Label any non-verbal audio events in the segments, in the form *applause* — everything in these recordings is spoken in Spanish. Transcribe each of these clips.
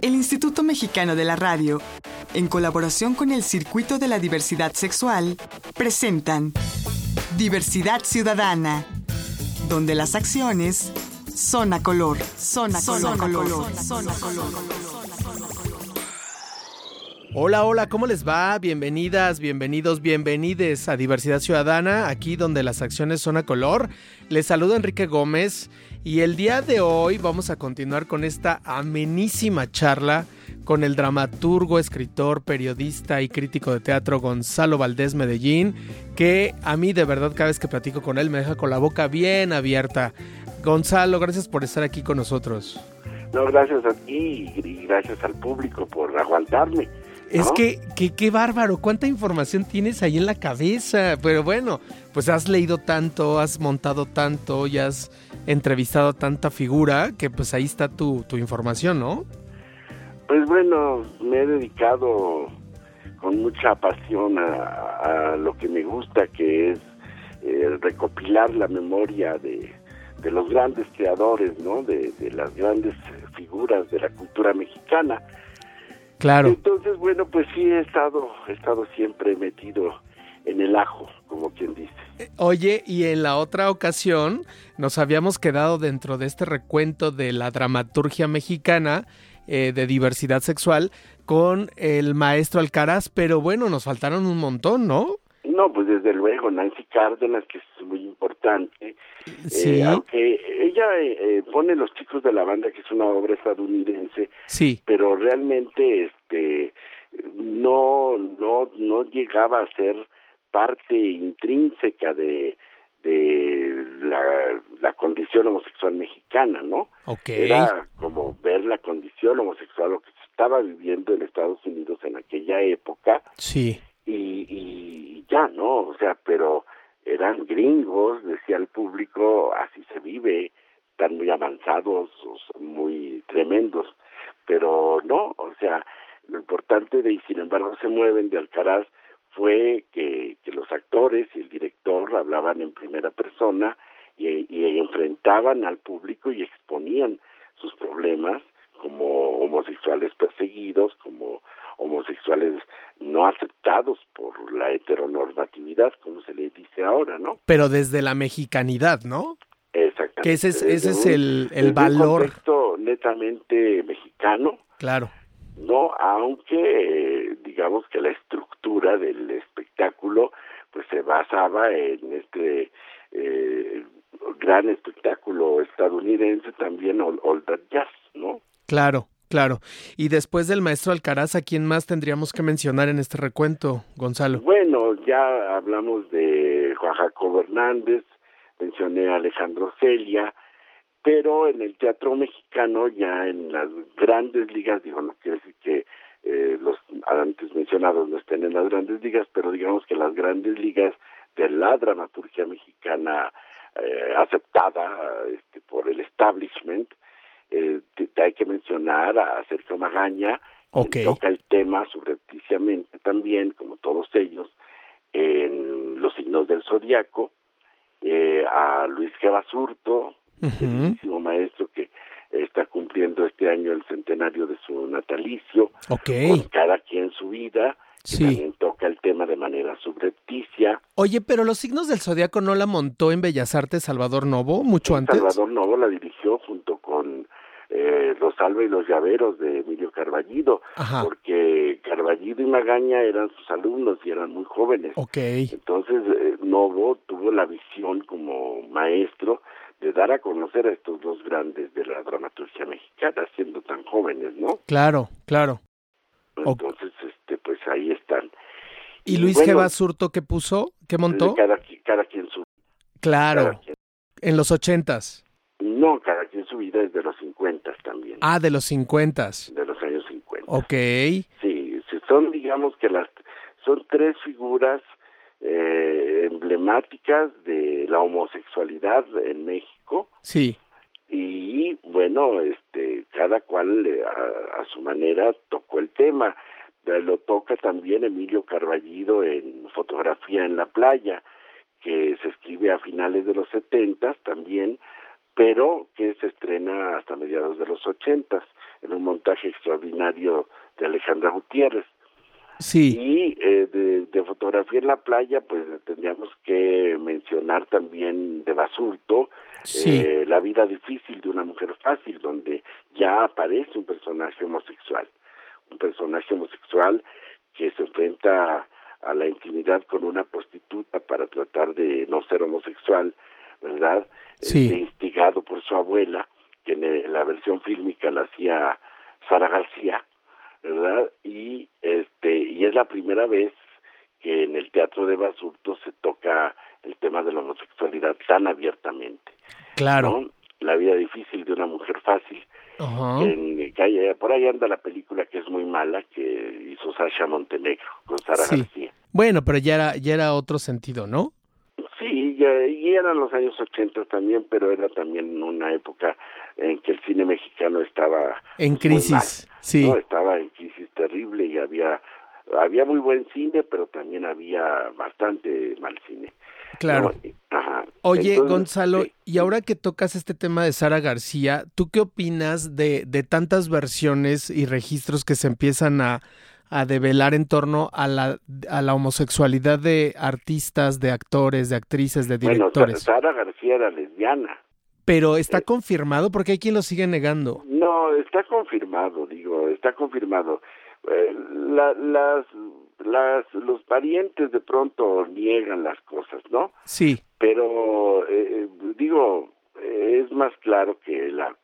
El Instituto Mexicano de la Radio, en colaboración con el Circuito de la Diversidad Sexual, presentan Diversidad Ciudadana, donde las acciones son a color, son a color, color, son a color. Hola, hola, ¿cómo les va? Bienvenidas, bienvenidos, bienvenides a Diversidad Ciudadana, aquí donde las acciones son a color. Les saluda Enrique Gómez y el día de hoy vamos a continuar con esta amenísima charla con el dramaturgo, escritor, periodista y crítico de teatro Gonzalo Valdés Medellín, que a mí de verdad cada vez que platico con él me deja con la boca bien abierta. Gonzalo, gracias por estar aquí con nosotros. No, gracias a ti y gracias al público por aguantarme. Es que, que, qué bárbaro, cuánta información tienes ahí en la cabeza. Pero bueno, pues has leído tanto, has montado tanto y has entrevistado tanta figura que pues ahí está tu, tu información, ¿no? Pues bueno, me he dedicado con mucha pasión a, lo que me gusta, que es eh, recopilar la memoria de, de, los grandes creadores, ¿no? De, de las grandes figuras de la cultura mexicana Claro. Entonces, bueno, pues sí he estado, he estado siempre metido en el ajo, como quien dice. Eh, oye, y en la otra ocasión nos habíamos quedado dentro de este recuento de la dramaturgia mexicana eh, de diversidad sexual con el maestro Alcaraz, pero bueno, nos faltaron un montón, ¿no? No, pues desde luego, Nancy Cárdenas, que es muy importante. Sí. Eh, aunque ella eh, pone Los chicos de la banda, que es una obra estadounidense. Sí. Pero realmente, este, no, no, no llegaba a ser parte intrínseca de, de la, la condición homosexual mexicana, ¿no? Okay. Era como ver la condición homosexual, lo que se estaba viviendo en Estados Unidos en aquella época. Sí. Y, y ya, ¿no? O sea, pero eran gringos, decía el público, así se vive, están muy avanzados, muy tremendos, pero no, o sea, lo importante de y sin embargo se mueven de Alcaraz fue que, que los actores y el director hablaban en primera persona y, y enfrentaban al público y exponían sus problemas como homosexuales perseguidos, como homosexuales no aceptados por la heteronormatividad, como se le dice ahora, ¿no? Pero desde la mexicanidad, ¿no? Exactamente. Que ese es, ese es el, el valor. Un contexto netamente mexicano. Claro. No, aunque digamos que la estructura del espectáculo pues se basaba en este eh, gran espectáculo estadounidense también All That Jazz, ¿no? Claro, claro. Y después del maestro Alcaraz, ¿a quién más tendríamos que mencionar en este recuento, Gonzalo? Bueno, ya hablamos de Juan Jacobo Hernández, mencioné a Alejandro Celia, pero en el teatro mexicano, ya en las grandes ligas, digo, no quiere decir que eh, los antes mencionados no estén en las grandes ligas, pero digamos que las grandes ligas de la dramaturgia mexicana eh, aceptada este, por el establishment, eh, te, hay que mencionar a Sergio Magaña, okay. que toca el tema subrepticiamente también, como todos ellos, en Los signos del zodiaco, eh, a Luis G. Basurto, uh -huh. maestro que está cumpliendo este año el centenario de su natalicio, okay. con cada quien su vida, que sí. también toca el tema de manera subrepticia. Oye, pero los signos del zodiaco no la montó en Bellas Artes Salvador Novo mucho antes. Salvador Novo la dirigió junto con eh, Los Alba y los Llaveros de Emilio Carballido, Ajá. porque Carballido y Magaña eran sus alumnos y eran muy jóvenes. Okay. Entonces, eh, Novo tuvo la visión como maestro de dar a conocer a estos dos grandes de la dramaturgia mexicana, siendo tan jóvenes, ¿no? Claro, claro. Entonces, este, pues ahí están. ¿Y, Luis bueno, G. Basurto qué puso? ¿Qué montó? Cada, cada quien su Claro, cada quien. en los ochentas. No, cada quien su vida es de los cincuentas también. Ah, de los cincuentas. De los años cincuenta. Ok. Sí, son digamos que las son tres figuras eh, emblemáticas de la homosexualidad en México. Sí. Y bueno, este, cada cual eh, a, a, su manera tocó el tema. Lo toca también Emilio Carballido en Fotografía en la Playa, que se escribe a finales de los setentas también, pero que se estrena hasta mediados de los ochentas. en un montaje extraordinario de Alejandra Gutiérrez. Sí. Y eh, de, fotografía en la playa, pues tendríamos que mencionar también de Basurto, eh, La vida difícil de una mujer fácil, donde ya aparece un personaje homosexual. Un personaje homosexual que se enfrenta a la intimidad con una prostituta para tratar de no ser homosexual, ¿verdad? Sí. Este, instigado por su abuela, que en la versión fílmica la hacía Sara García, ¿verdad? Y este y es la primera vez que en el teatro de Basurto se toca el tema de la homosexualidad tan abiertamente. Claro. La vida difícil de una mujer fácil. Ajá. En, que por ahí anda la película que es muy mala que hizo Sasha Montenegro con Sara García. Bueno, pero ya era ya era otro sentido, ¿no? Sí, eran los años 80 también, pero era también una época en que el cine mexicano estaba en crisis, sí. ¿no? Estaba en crisis terrible y había había muy buen cine, pero también había bastante mal cine. Claro. Ajá. Oye, Gonzalo, y ahora que tocas este tema de Sara García, ¿tú qué opinas de, de tantas versiones y registros que se empiezan a, a develar en torno a la, a la homosexualidad de artistas, de actores, de actrices, de directores? Bueno, Sara García era lesbiana. Pero está eh, confirmado porque hay quien lo sigue negando. No, está confirmado, digo, está confirmado. Eh, la, las, las, los parientes de pronto niegan las cosas, ¿no? Sí. Pero, eh, digo, es más claro que agua.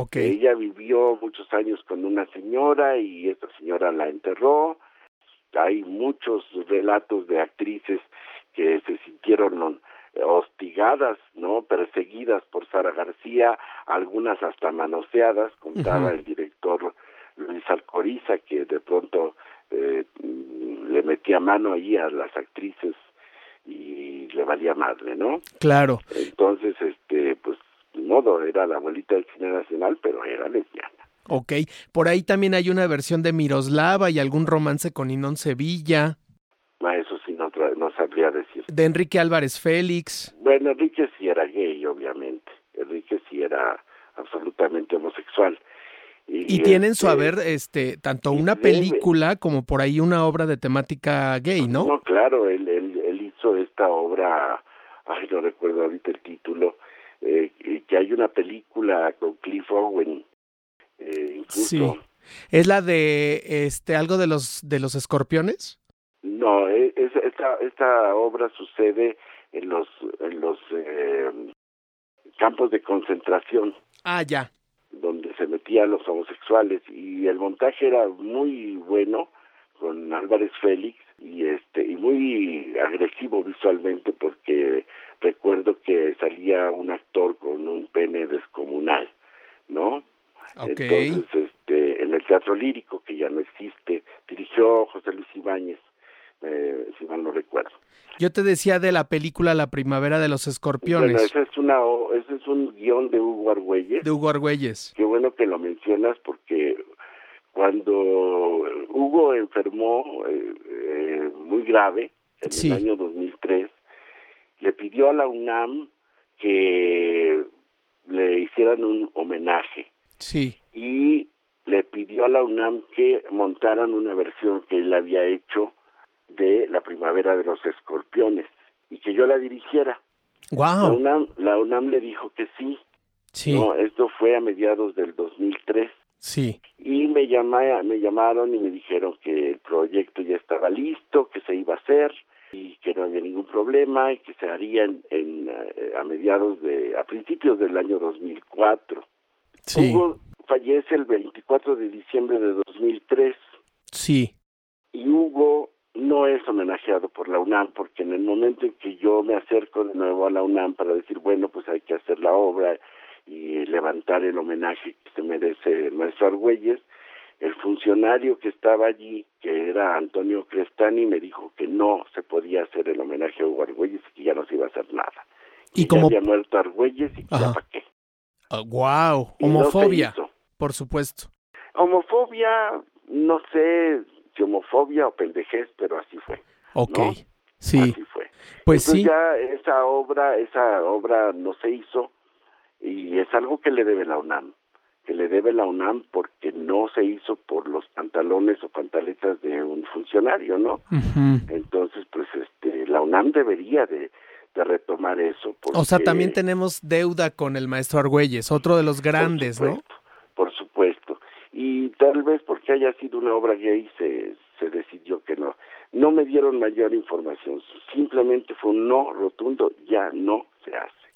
Okay. Ella vivió muchos años con una señora y esta señora la enterró. Hay muchos relatos de actrices que se sintieron hostigadas, ¿no? Perseguidas por Sara García, algunas hasta manoseadas, contaba el director Luis Alcoriza, que de pronto eh, le metía mano ahí a las actrices y le valía madre, ¿no? Claro. Entonces, este, pues, modo, era la abuelita del cine nacional, pero era lesbiana. Ok, por ahí también hay una versión de Miroslava y algún romance con Inón Sevilla. Ah, eso sí, no, no sabría decir. De Enrique Álvarez Félix. Bueno, Enrique sí era gay, obviamente. Enrique sí era absolutamente homosexual. Y, y tienen su haber este tanto una película como por ahí una obra de temática gay, ¿no? No, claro, él, él, él hizo esta obra, ay, no recuerdo ahorita el título, eh, que hay una película con Cliff Owen, eh, incluso. Sí. ¿Es la de este algo de los de los escorpiones? No, es, esta, esta obra sucede en los en los eh, campos de concentración. Ah, ya donde se metían los homosexuales y el montaje era muy bueno con Álvarez Félix y este y muy agresivo visualmente porque recuerdo que salía un actor con un pene descomunal, ¿no? Okay. Entonces, este, en el teatro lírico que ya no existe, dirigió José Luis Ibáñez, eh, si mal no recuerdo. Yo te decía de la película La Primavera de los Escorpiones. Bueno, ese es, una, ese es un guion de Hugo Argüelles. De Hugo Argüelles. Qué bueno que lo mencionas porque cuando Hugo enfermó eh, muy grave en Sí. el año 2003, le pidió a la UNAM que le hicieran un homenaje Sí. y le pidió a la UNAM que montaran una versión que él había hecho de La Primavera de los Escorpiones y que yo la dirigiera. La, Wow. UNAM, la UNAM le dijo que sí. Sí. No, esto fue a mediados del 2003 Sí. y me llama, me llamaron y me dijeron que el proyecto ya estaba listo, que se iba a hacer y que no había ningún problema y que se haría en, en, eh, a mediados de a principios del año 2004. Sí. Hugo fallece el 24 de diciembre de 2003 Sí. y Hugo no es homenajeado por la UNAM porque en el momento en que yo me acerco de nuevo a la UNAM para decir, bueno, pues hay que hacer la obra y levantar el homenaje que se merece el maestro Argüelles, el funcionario que estaba allí, que era Antonio Crestani, me dijo que no se podía hacer el homenaje a Hugo Argüelles y que ya no se iba a hacer nada. Y Que como- había muerto Argüelles y Ajá. ya para qué. wow. Y no se Homofobia, hizo. por supuesto. Homofobia, no sé si homofobia o pendejez, pero así fue. Ok. ¿No? Sí. Así fue. Pues Entonces sí. ya esa obra, esa obra no se hizo y es algo que le debe la UNAM, que le debe la UNAM porque no se hizo por los pantalones o pantaletas de un funcionario, ¿no? Entonces, pues este, la UNAM debería de, retomar eso. O sea, también tenemos deuda con el maestro Argüelles, otro de los grandes, ¿no? Por supuesto. Y tal vez porque haya sido una obra gay se, se decidió que no. No me dieron mayor información, simplemente fue un no rotundo, ya no.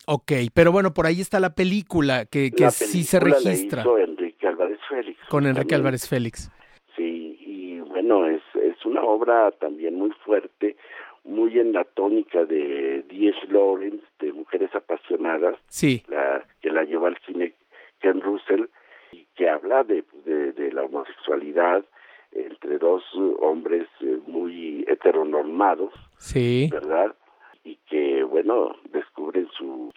Ok, pero bueno, por ahí está la película que, que sí se registra. La Enrique Álvarez Félix. Con Enrique Álvarez Félix. Sí, y bueno, es, es una obra también muy fuerte, muy en la tónica de D.S. Lawrence, de Mujeres Apasionadas, sí. la, que la lleva al cine Ken Russell, y que habla de, de, la homosexualidad entre dos hombres eh, muy heteronormados, sí. ¿verdad? y que, bueno, sus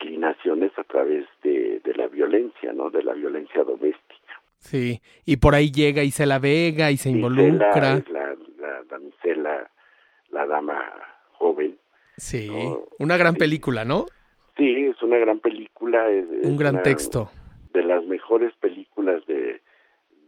inclinaciones a través de, de la violencia, ¿no? De la violencia doméstica. Sí, y por ahí llega Isela Vega y se involucra. la, la, damisela, la dama joven. Sí, una gran película, ¿no? Sí, es una gran película. Es, Un gran texto. De las mejores películas de,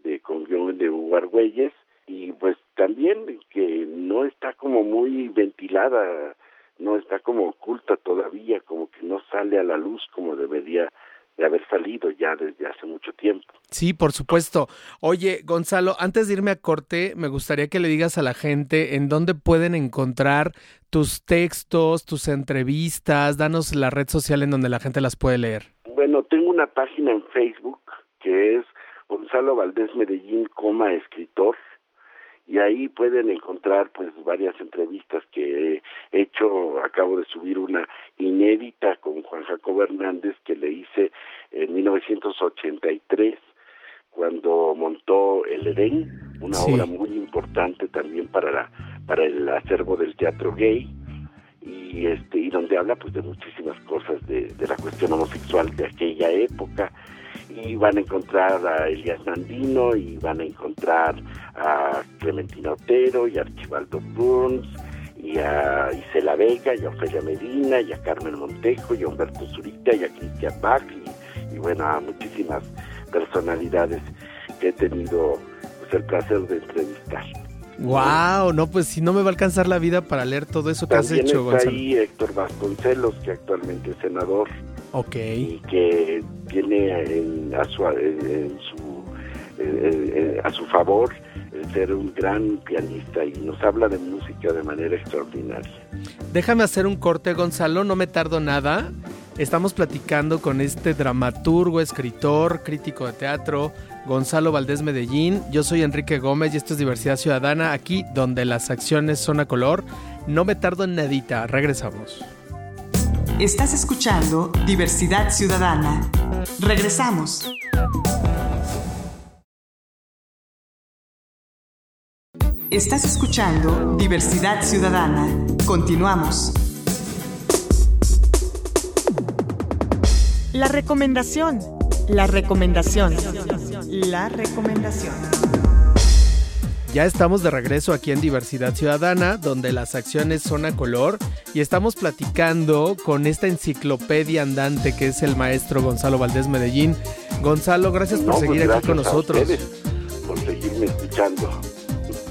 de con de Hugo Argüelles y pues también que no está como muy ventilada no está como oculta todavía, como que no sale a la luz como debería de haber salido ya desde hace mucho tiempo. Sí, por supuesto. Oye, Gonzalo, antes de irme a corte, me gustaría que le digas a la gente en dónde pueden encontrar tus textos, tus entrevistas, danos la red social en donde la gente las puede leer. Bueno, tengo una página en Facebook que es Gonzalo Valdés Medellín, coma escritor, y ahí pueden encontrar pues varias entrevistas que he hecho, acabo de subir una inédita con Juan Jacobo Hernández que le hice en 1983 cuando montó El Edén, una obra muy importante también para la, para el acervo del teatro gay y este y donde habla pues de muchísimas cosas de, de la cuestión homosexual de aquella época y van a encontrar a Elias Nandino y van a encontrar a Clementina Otero y a Archibaldo Burns y a Isela Vega y a Ofelia Medina y a Carmen Montejo y a Humberto Zurita y a Cristian Bach y, bueno a muchísimas personalidades que he tenido pues, el placer de entrevistar. Wow, no, pues si no me va a alcanzar la vida para leer todo eso que has hecho, está ahí Héctor Vasconcelos, que actualmente es senador. Ok. Y que tiene en, a, su, en, su, a su favor el ser un gran pianista y nos habla de música de manera extraordinaria. Déjame hacer un corte, Gonzalo, no me tardo nada. Estamos platicando con este dramaturgo, escritor, crítico de teatro, Gonzalo Valdés Medellín. Yo soy Enrique Gómez y esto es Diversidad Ciudadana, aquí donde las acciones son a color. No me tardo en nadita, regresamos. Estás escuchando Diversidad Ciudadana. Regresamos. Estás escuchando Diversidad Ciudadana. Continuamos. La recomendación. La recomendación. La recomendación. Ya estamos de regreso aquí en Diversidad Ciudadana, donde las acciones son a color, y estamos platicando con esta enciclopedia andante que es el maestro Gonzalo Valdés Medellín. Gonzalo, gracias por seguir pues aquí con nosotros. por seguirme escuchando.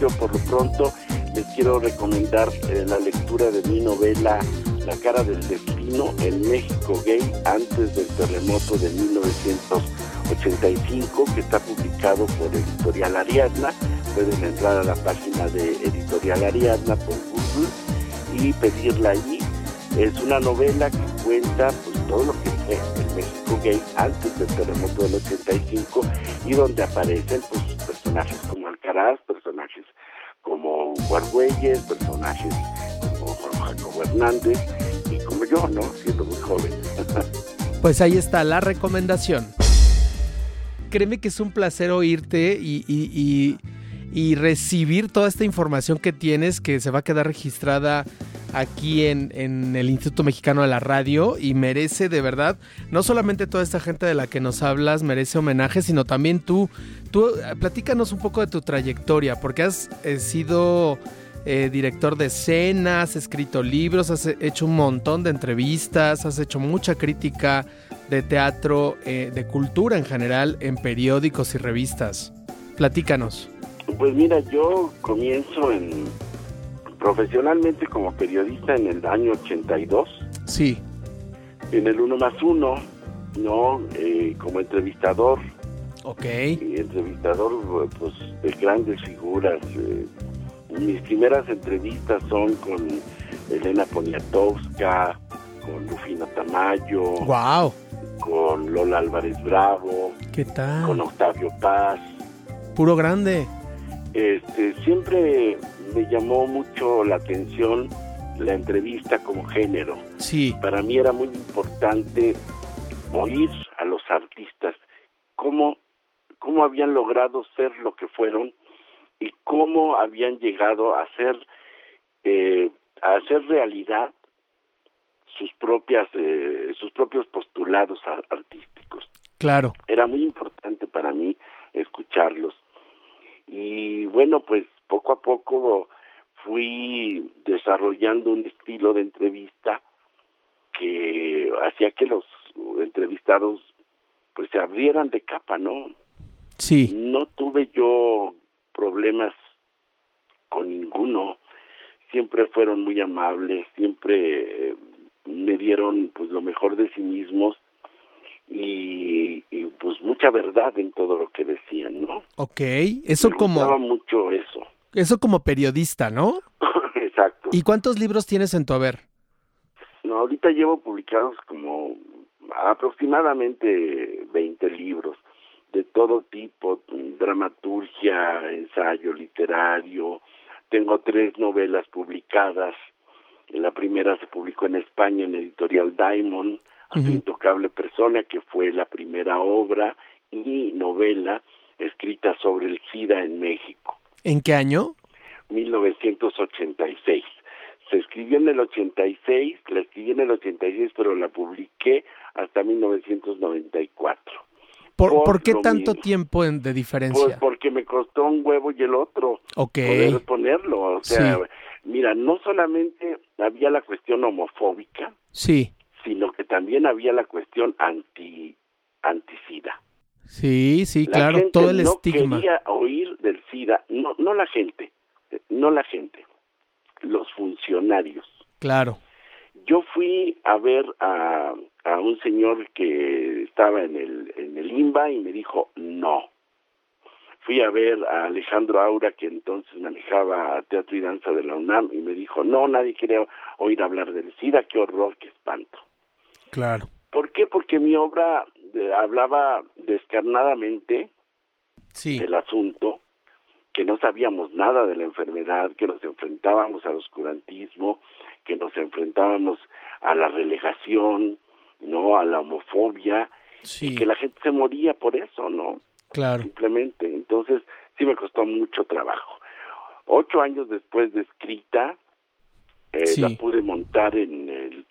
Yo por lo pronto les quiero recomendar eh, la lectura de mi novela La cara del destino en México gay antes del terremoto de 1985 que está publicado por Editorial Ariadna pueden entrar a la página de Editorial Ariadna por Google y pedirla allí. Es una novela que cuenta pues, todo lo que fue el México gay antes del terremoto del 85 y donde aparecen pues, personajes como Alcaraz, personajes como Guargüelles, personajes como Jacobo Hernández y como yo, ¿no? Siendo muy joven. *laughs* Pues ahí está la recomendación. Créeme que es un placer oírte y recibir toda esta información que tienes que se va a quedar registrada aquí en, el Instituto Mexicano de la Radio y merece de verdad, no solamente toda esta gente de la que nos hablas merece homenaje, sino también tú, tú eh, platícanos un poco de tu trayectoria, porque has eh, sido eh, director de escena, has escrito libros, has hecho un montón de entrevistas, has hecho mucha crítica de teatro, de cultura en general, en periódicos y revistas. Platícanos. Pues mira, yo comienzo en profesionalmente como periodista en el año 82. Sí. En el Uno más Uno, ¿no? Eh, como entrevistador. Ok. Y entrevistador, pues, de grandes figuras. Eh, mis primeras entrevistas son con Elena Poniatowska, con Rufina Tamayo. Wow. Con Lola Álvarez Bravo. ¿Qué tal? Con Octavio Paz. Puro grande. Este, siempre me llamó mucho la atención la entrevista como género. Sí. Para mí era muy importante oír a los artistas cómo, cómo habían logrado ser lo que fueron y cómo habían llegado a ser eh, a hacer realidad sus propias eh, sus propios postulados artísticos. Claro. Era muy importante para mí escucharlos. Y bueno, pues poco a poco fui desarrollando un estilo de entrevista que hacía que los entrevistados pues se abrieran de capa, ¿no? Sí. No tuve yo problemas con ninguno. Siempre fueron muy amables, siempre eh, me dieron pues lo mejor de sí mismos y, pues mucha verdad en todo lo que decían, ¿no? Ok, eso me como... mucho eso. Eso como periodista, ¿no? *laughs* Exacto. ¿Y cuántos libros tienes en tu haber? No, ahorita llevo publicados como aproximadamente 20 libros de todo tipo, dramaturgia, ensayo literario. Tengo tres novelas publicadas. La primera se publicó en España en editorial Diamond, uh Intocable Persona, que fue la primera obra y novela escrita sobre el SIDA en México. ¿En qué año? 1986. Se escribió en el 86, la escribí en el 86, pero la publiqué hasta 1994. ¿Por, por, qué tanto tiempo de diferencia? Pues porque me costó un huevo y el otro okay. poder ponerlo. O sea, mira, no solamente había la cuestión homofóbica, sí. Sino que también había la cuestión anti anti-SIDA. Sí, sí, claro, todo el no estigma. quería oír del SIDA, no, no la gente, no la gente, los funcionarios. Claro. Yo fui a ver a, a un señor que estaba en el, en el IMBA y me dijo no. Fui a ver a Alejandro Aura, que entonces manejaba Teatro y Danza de la UNAM, y me dijo, no, nadie quiere oír hablar del SIDA, qué horror, qué espanto. Claro. ¿Por qué? Porque mi obra de, hablaba descarnadamente sí. del asunto, que no sabíamos nada de la enfermedad, que nos enfrentábamos al oscurantismo, que nos enfrentábamos a la relegación, no a la homofobia, sí. y que la gente se moría por eso, ¿no? Claro. Simplemente. Entonces, sí me costó mucho trabajo. Ocho años después de escrita, eh, Sí. la pude montar en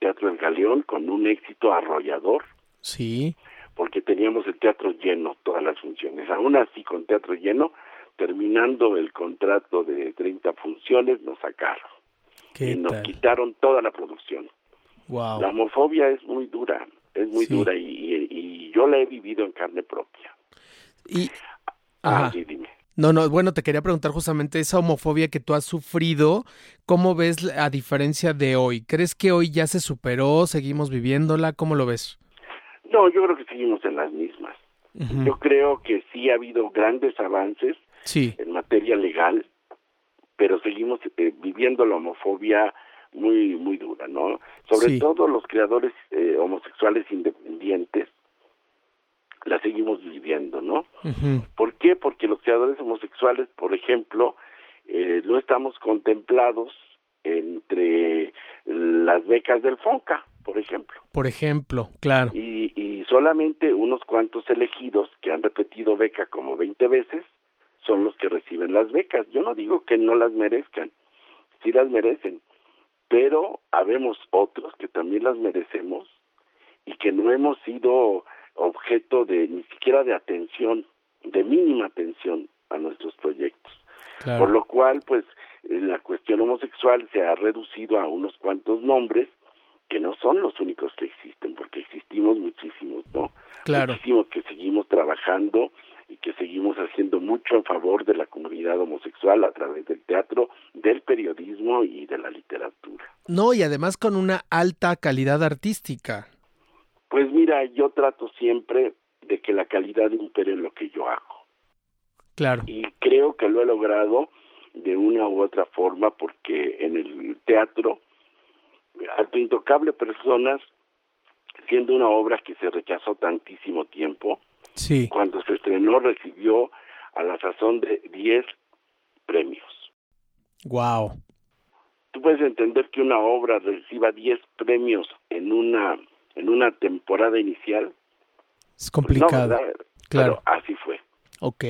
Teatro del Galeón con un éxito arrollador, Sí. porque teníamos el teatro lleno, todas las funciones. Aún así, con teatro lleno, terminando el contrato de 30 funciones, nos sacaron. ¿Qué y nos tal? quitaron toda la producción. Wow. La homofobia es muy dura, es muy Sí. dura y, y- y yo la he vivido en carne propia. Y Ah, Ajá. sí, dime. No, no, bueno, te quería preguntar justamente esa homofobia que tú has sufrido, ¿cómo ves a diferencia de hoy? ¿Crees que hoy ya se superó? ¿Seguimos viviéndola? ¿Cómo lo ves? No, yo creo que seguimos en las mismas. Yo creo que sí ha habido grandes avances Sí, en materia legal, pero seguimos eh, viviendo la homofobia muy muy dura, ¿no? Sobre Sí. todo los creadores eh, homosexuales independientes la seguimos viviendo, ¿no? ¿Por Porque los creadores homosexuales, por ejemplo, eh, no estamos contemplados entre las becas del FONCA, por ejemplo. por ejemplo, claro. Y, y solamente unos cuantos elegidos que han repetido beca como 20 veces son los que reciben las becas. Yo no digo que no las merezcan, sí las merecen, pero habemos otros que también las merecemos y que no hemos sido objeto de ni siquiera de atención, de mínima atención a nuestros proyectos. Por lo cual, pues, la cuestión homosexual se ha reducido a unos cuantos nombres que no son los únicos que existen, porque existimos muchísimos, ¿no? Claro. Muchísimos que seguimos trabajando y que seguimos haciendo mucho a favor de la comunidad homosexual a través del teatro, del periodismo y de la literatura. No, y además con una alta calidad artística. Pues mira, yo trato siempre de que la calidad impere en lo que yo hago. Claro. Y creo que lo he logrado de una u otra forma porque en el teatro Alto Intocable Personas, siendo una obra que se rechazó tantísimo tiempo, sí. cuando se estrenó recibió a la sazón de 10 premios. Wow. Tú puedes entender que una obra reciba 10 premios en una en una temporada inicial. Es complicado. No, claro. Pero así fue. Ok.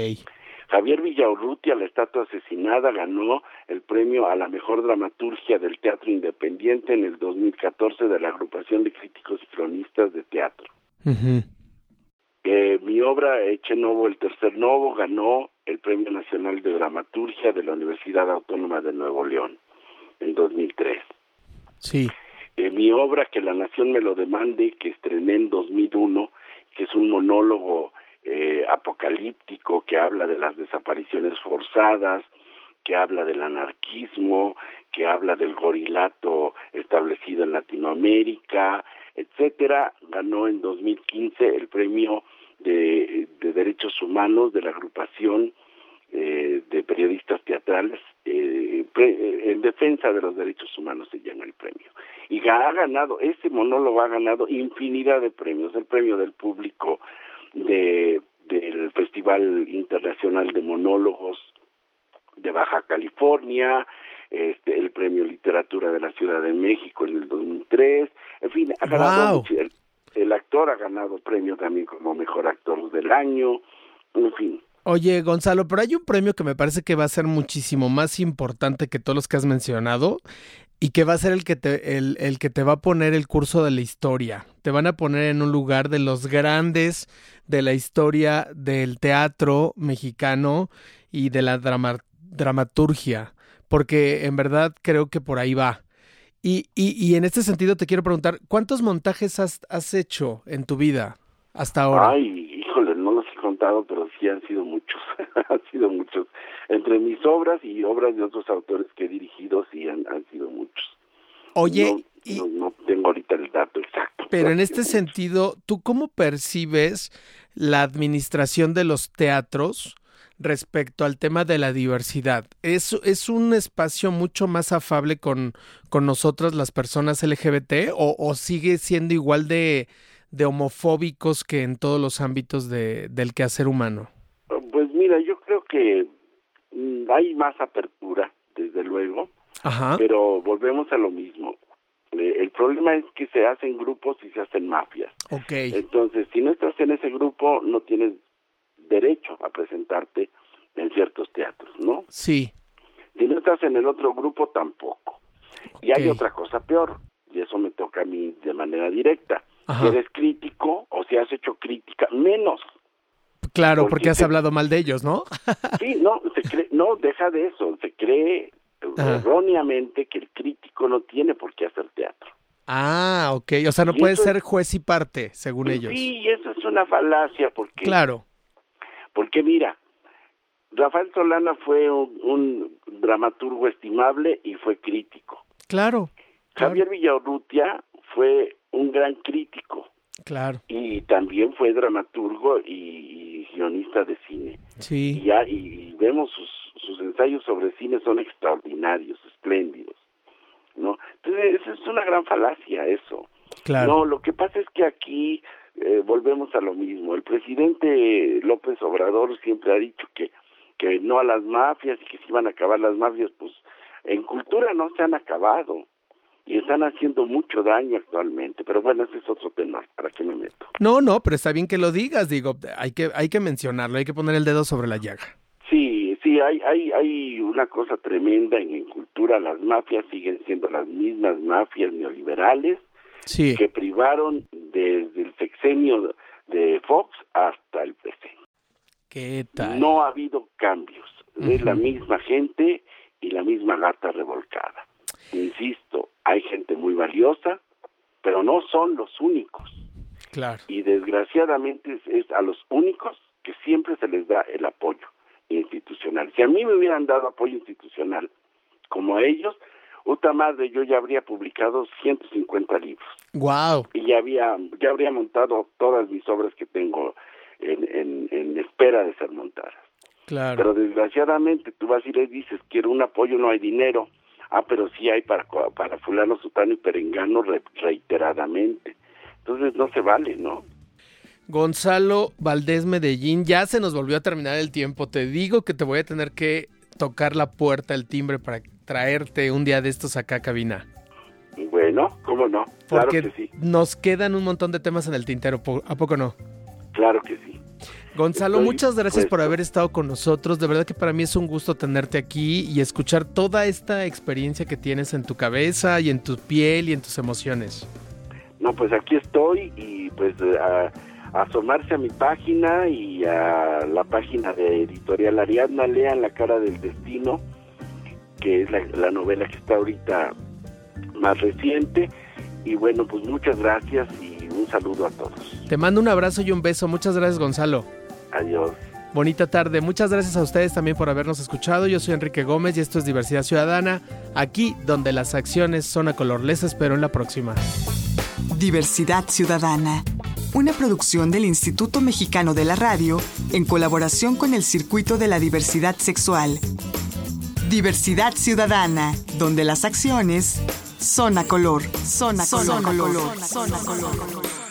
Javier Villaurrutia, la estatua asesinada, ganó el premio a la mejor dramaturgia del teatro independiente en el 2014 de la agrupación de críticos y cronistas de teatro. Ujú. Eh, mi obra Eche Novo, el tercer Novo, ganó el Premio Nacional de Dramaturgia de la Universidad Autónoma de Nuevo León en 2003. Sí. Eh, mi obra Que la Nación me lo demande, que estrené en 2001, que es un monólogo eh, apocalíptico que habla de las desapariciones forzadas, que habla del anarquismo, que habla del gorilato establecido en Latinoamérica, etcétera, ganó en 2015 el premio de, de derechos humanos de la agrupación eh, de periodistas teatrales eh, pre, en defensa de los derechos humanos se llama el premio. Y ha ganado ese monólogo ha ganado infinidad de premios. El premio del público de del Festival Internacional de Monólogos de Baja California, este, el Premio Literatura de la Ciudad de México en el 2003, en fin, ha ganado Wow. el, el actor ha ganado premio también como mejor actor del año, en fin. Oye, Gonzalo, pero hay un premio que me parece que va a ser muchísimo más importante que todos los que has mencionado y que va a ser el que te, el, el que te va a poner el curso de la historia. Te van a poner en un lugar de los grandes de la historia del teatro mexicano y de la drama, dramaturgia, porque en verdad creo que por ahí va. Y, y, y en este sentido te quiero preguntar, ¿cuántos montajes has, has hecho en tu vida hasta ahora? Ay, híjole, no los he contado, pero sí han sido muchos, *laughs* han sido muchos. Entre mis obras y obras de otros autores que he dirigido, sí han, han sido muchos. Oye, no, y, no, no tengo ahorita el dato exacto. pero en este muchos. sentido, ¿tú cómo percibes la administración de los teatros respecto al tema de la diversidad? ¿Es, es un espacio mucho más afable con, con nosotras las personas LGBT o, o sigue siendo igual de, de homofóbicos que en todos los ámbitos de, del quehacer humano? Pues mira, yo creo que hay más apertura, desde luego, Ajá. pero volvemos a lo mismo. Eh, El problema es que se hacen grupos y se hacen mafias. Ok. Entonces, si no estás en ese grupo, no tienes derecho a presentarte en ciertos teatros, ¿no? Sí. Si no estás en el otro grupo, tampoco. Y hay otra cosa peor, y eso me toca a mí de manera directa. Ajá. Si eres crítico o si has hecho crítica, menos. Claro, porque porque has hablado mal de ellos, ¿no? *laughs* Sí, no, se cree, no, deja de eso. Se cree Ajá. erróneamente que el crítico no tiene por qué hacer teatro. Ah, ok. O sea, no Y puede eso- ser juez y parte, según ellos. Sí, eso es una falacia porque Claro. Porque mira, Rafael Solana fue un, un dramaturgo estimable y fue crítico. Claro. Claro. Javier Villaurrutia fue un gran crítico Claro. y también fue dramaturgo y, y guionista de cine. Y, Sí. ya, y vemos sus, sus ensayos sobre cine son extraordinarios, espléndidos. ¿no? Entonces, es una gran falacia eso. Claro. No, lo que pasa es que aquí eh, volvemos a lo mismo. El presidente López Obrador siempre ha dicho que, que no a las mafias y que se iban a acabar las mafias. Pues en cultura no se han acabado y están haciendo mucho daño actualmente. Pero bueno, ese es otro tema. ¿Para qué me meto? No, no, pero está bien que lo digas, digo, hay que, hay que mencionarlo, hay que poner el dedo sobre la llaga. Sí, sí, hay, hay, hay una cosa tremenda en, en cultura. Las mafias siguen siendo las mismas mafias neoliberales Sí, que privaron desde el sexenio de Fox hasta el presente. ¿qué tal? No ha habido cambios. Es Ujú. la misma gente y la misma gata revolcada. Insisto, hay gente muy valiosa, pero no son los únicos. Claro. Y desgraciadamente es, a los únicos que siempre se les da el apoyo institucional. Si a mí me hubieran dado apoyo institucional como a ellos, otra madre, yo ya habría publicado 150 libros. Wow. Y ya había, ya habría montado todas mis obras que tengo en, en, espera de ser montadas. Claro. Pero desgraciadamente tú vas y le dices, quiero un apoyo, no hay dinero. Ah, pero sí hay para, para fulano, sutano y perengano reiteradamente. Entonces no se vale, ¿no? Gonzalo Valdés Medellín, ya se nos volvió a terminar el tiempo. Te digo que te voy a tener que tocar la puerta, el timbre para traerte un día de estos acá a cabina. Bueno, ¿cómo no? Porque claro que sí. nos quedan un montón de temas en el tintero, ¿a poco no? Claro que sí. Gonzalo, muchas gracias por haber estado con nosotros. De verdad que para mí es un gusto tenerte aquí y escuchar toda esta experiencia que tienes en tu cabeza y en tu piel y en tus emociones. No, pues aquí estoy y pues a, asomarse a mi página y a la página de Editorial Ariadna, lean La cara del destino, que es la, la novela que está ahorita más reciente. Y bueno, pues muchas gracias y un saludo a todos. Te mando un abrazo y un beso. Muchas gracias, Gonzalo. Adiós. Bonita tarde. Muchas gracias a ustedes también por habernos escuchado. Yo soy Enrique Gómez y esto es Diversidad Ciudadana, aquí donde las acciones son a color. Les espero en la próxima. Diversidad Ciudadana, una producción del Instituto Mexicano de la Radio en colaboración con el Circuito de la Diversidad Sexual. Diversidad Ciudadana, donde las acciones son a color. Son a color. Son a color. Son a color.